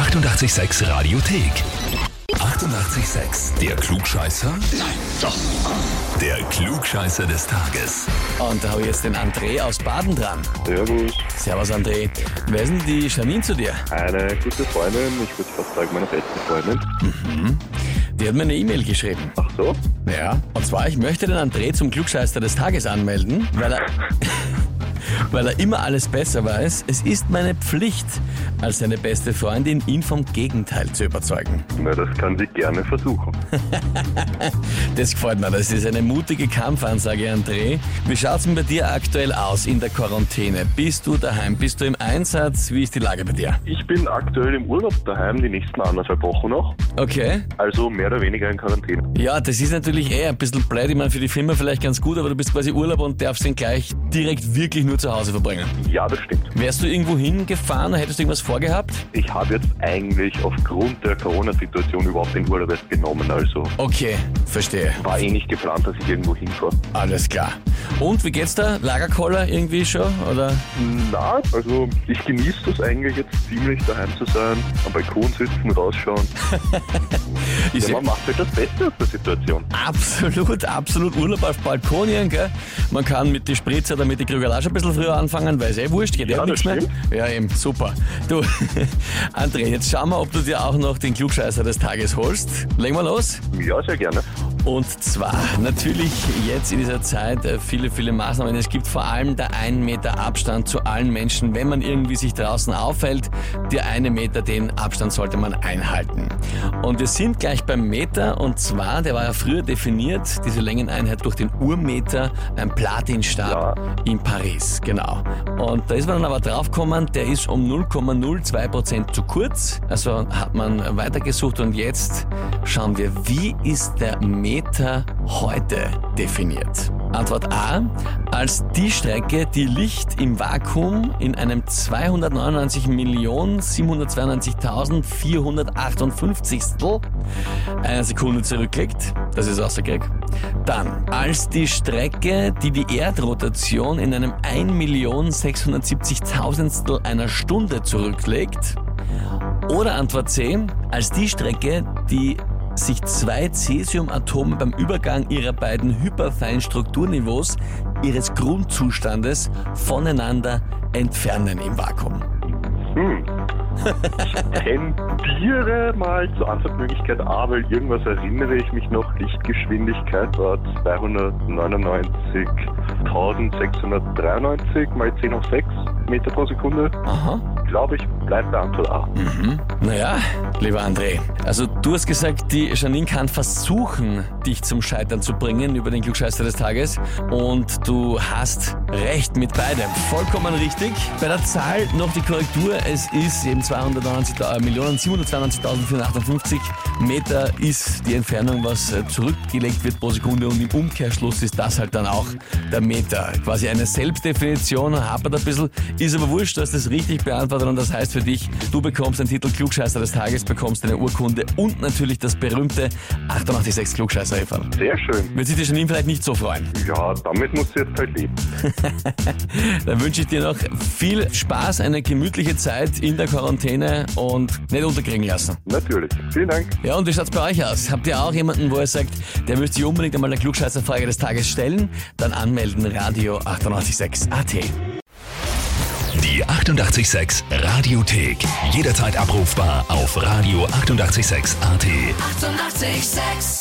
886 Radiothek. 88,6. Der Klugscheißer? Nein, doch. Der Klugscheißer des Tages. Und da habe ich jetzt den André aus Baden dran. Servus. Servus André. Wer ist denn die Janine zu dir? Eine gute Freundin, ich würde fast sagen meine beste Freundin. Die hat mir eine E-Mail geschrieben. Ach so? Ja. Und zwar, ich möchte den André zum Klugscheißer des Tages anmelden, weil er, weil er immer alles besser weiß. Es ist meine Pflicht, als seine beste Freundin, ihn vom Gegenteil zu überzeugen. Na, das kann sie gerne versuchen. Das gefällt mir. Das ist eine mutige Kampfansage, André. Wie schaut's denn bei dir aktuell aus in der Quarantäne? Bist du daheim? Bist du im Einsatz? Wie ist die Lage bei dir? Ich bin aktuell im Urlaub daheim, die nächsten anderthalb Wochen noch. Okay. Also mehr oder weniger in Quarantäne. Ja, das ist natürlich eh ein bisschen blöd. Ich meine, für die Firma vielleicht ganz gut, aber du bist quasi Urlaub und darfst den gleich direkt wirklich nur zu Hause verbringen. Ja, das stimmt. Wärst du irgendwo hingefahren? Hättest du irgendwas vorgehabt? Ich habe jetzt eigentlich aufgrund der Corona-Situation überhaupt den Urlaub erst genommen. Also Okay, verstehe. war eh nicht geplant, dass ich irgendwo hinfahre. Alles klar. Und wie geht's da? Lagerkoller irgendwie schon? Oder? Na, also ich genieße das eigentlich jetzt ziemlich daheim zu sein, am Balkon sitzen, rausschauen. Ich Ja, seh- man macht halt das Beste aus der Situation. Absolut, absolut Urlaub auf Balkonien, gell? Man kann mit die Spritzer oder mit die Krügerl auch schon ein bisschen früher anfangen, weil es eh wurscht, geht ja, Ja, nichts mehr. Ja, eben, super. Du, André, jetzt schauen wir, ob du dir auch noch den Klugscheißer des Tages holst. Legen wir los. Ja, sehr gerne. Und zwar natürlich jetzt in dieser Zeit äh, viele, viele Maßnahmen. Es gibt vor allem der 1 Meter Abstand zu allen Menschen. Wenn man irgendwie sich draußen aufhält, der eine Meter, den Abstand sollte man einhalten. Und wir sind gleich beim Meter und zwar, der war ja früher definiert, diese Längeneinheit durch den Urmeter, ein Platinstab in Paris, genau. Und da ist man dann aber draufgekommen, der ist um 0,02 Prozent zu kurz. Also hat man weitergesucht und jetzt schauen wir, wie ist der Meter heute definiert? Antwort A, als die Strecke, die Licht im Vakuum in einem 299.792.458 einer Sekunde zurücklegt. Das ist außerkrieg. Dann, als die Strecke, die die Erdrotation in einem 1.670.000 einer Stunde zurücklegt. Oder Antwort C, als die Strecke, die sich zwei Cäsiumatome beim Übergang ihrer beiden hyperfeinen Strukturniveaus ihres Grundzustandes voneinander entfernen im Vakuum. Hm. Ich tendiere mal zur Antwortmöglichkeit A, weil irgendwas erinnere ich mich noch. Lichtgeschwindigkeit war 299.693 mal 10 auf 6 Meter pro Sekunde. Aha. Glaube ich, bleibt der Antwort A. Mhm. Naja, lieber André, also du hast gesagt, die Janine kann versuchen, dich zum Scheitern zu bringen über den Klugscheißer des Tages und du hast recht mit beidem. Vollkommen richtig. Bei der Zahl noch die Korrektur, es ist eben 290.792.458 Meter ist die Entfernung, was äh, zurückgelegt wird pro Sekunde und im Umkehrschluss ist das halt dann auch der Meter. Quasi eine Selbstdefinition, hapert ein bisschen, ist aber wurscht, du hast das richtig beantwortet und das heißt für dich, du bekommst den Titel Klugscheißer des Tages, bekommst eine Urkunde und natürlich das berühmte 886 klugscheißer -Häferl. Sehr schön. Wird sich die Janine vielleicht nicht so freuen. Ja, damit muss sie jetzt halt leben. Dann wünsche ich dir noch viel Spaß, eine gemütliche Zeit in der Quarantäne und nicht unterkriegen lassen. Natürlich. Vielen Dank. Ja, und wie schaut's bei euch aus? Habt ihr auch jemanden, wo ihr sagt, der müsste sich unbedingt einmal eine Klugscheißerfrage des Tages stellen? Dann anmelden, Radio 886 AT. Die 88,6 Radiothek. Jederzeit abrufbar auf radio886.at. 88,6. Eighty-eight, sex.